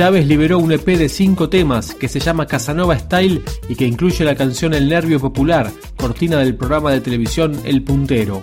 Chávez liberó un EP de 5 temas que se llama Casanova Style y que incluye la canción El Nervio Popular, cortina del programa de televisión El Puntero.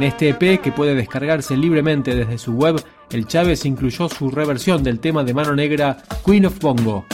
En este EP, que puede descargarse libremente desde su web, el Chávez incluyó su reversión del tema de mano negra Queen of Bongo.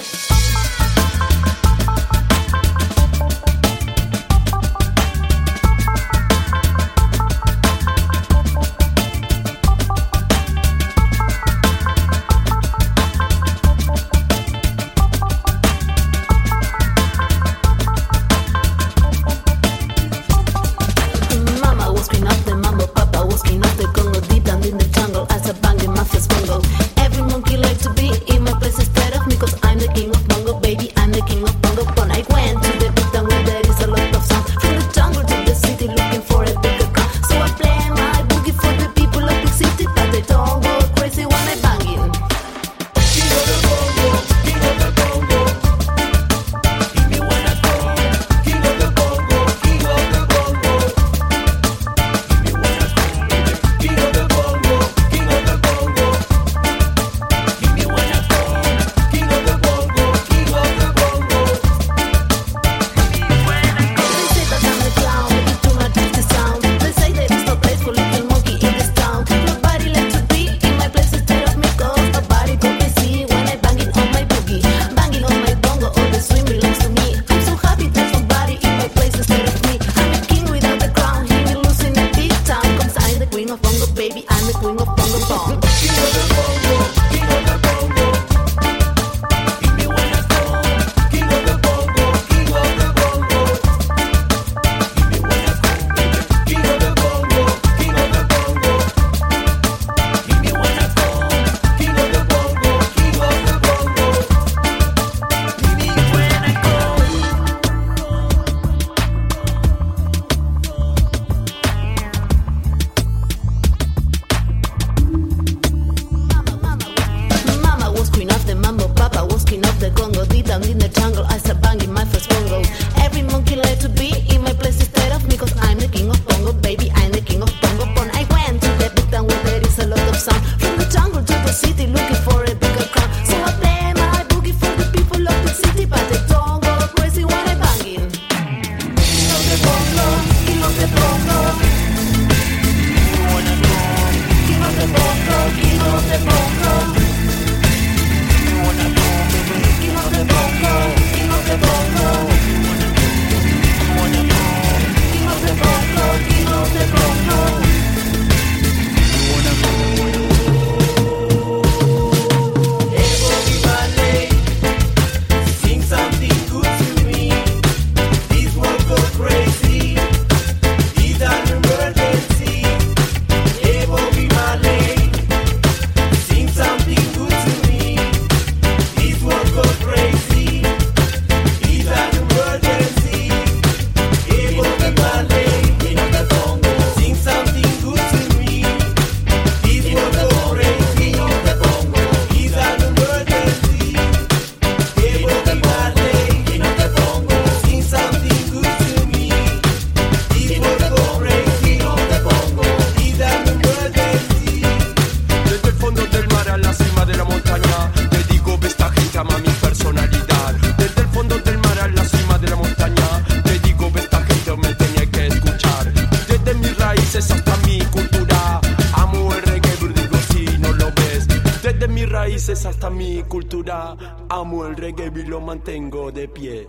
exalta mi cultura. Amo el reggae y lo mantengo de pie.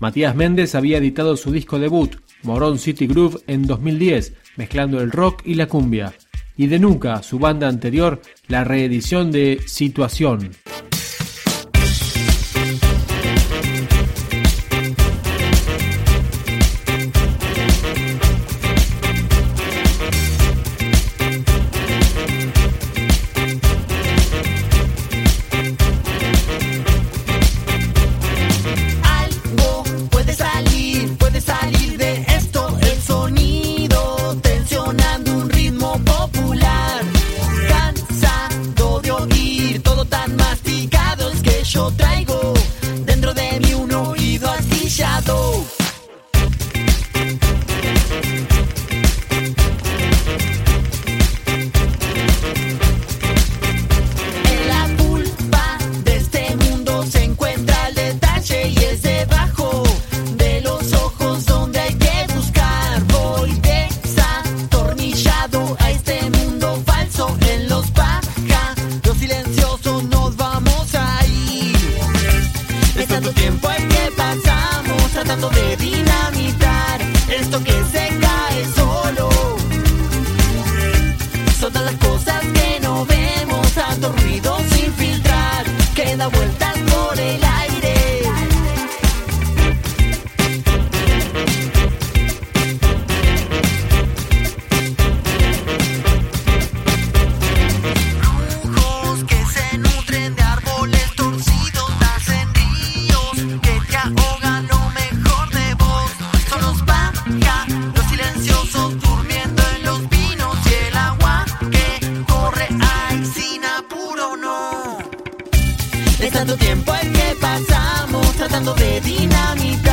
Matías Méndez había editado su disco debut, Morón City Groove, en 2010, mezclando el rock y la cumbia. Y de nunca su banda anterior, la reedición de Situación. la vuelta. tanto tiempo el que pasamos tratando de dinamitar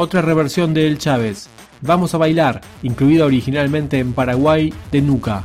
otra reversión de El Chávez, Vamos a bailar, incluida originalmente en Paraguay de Nuca,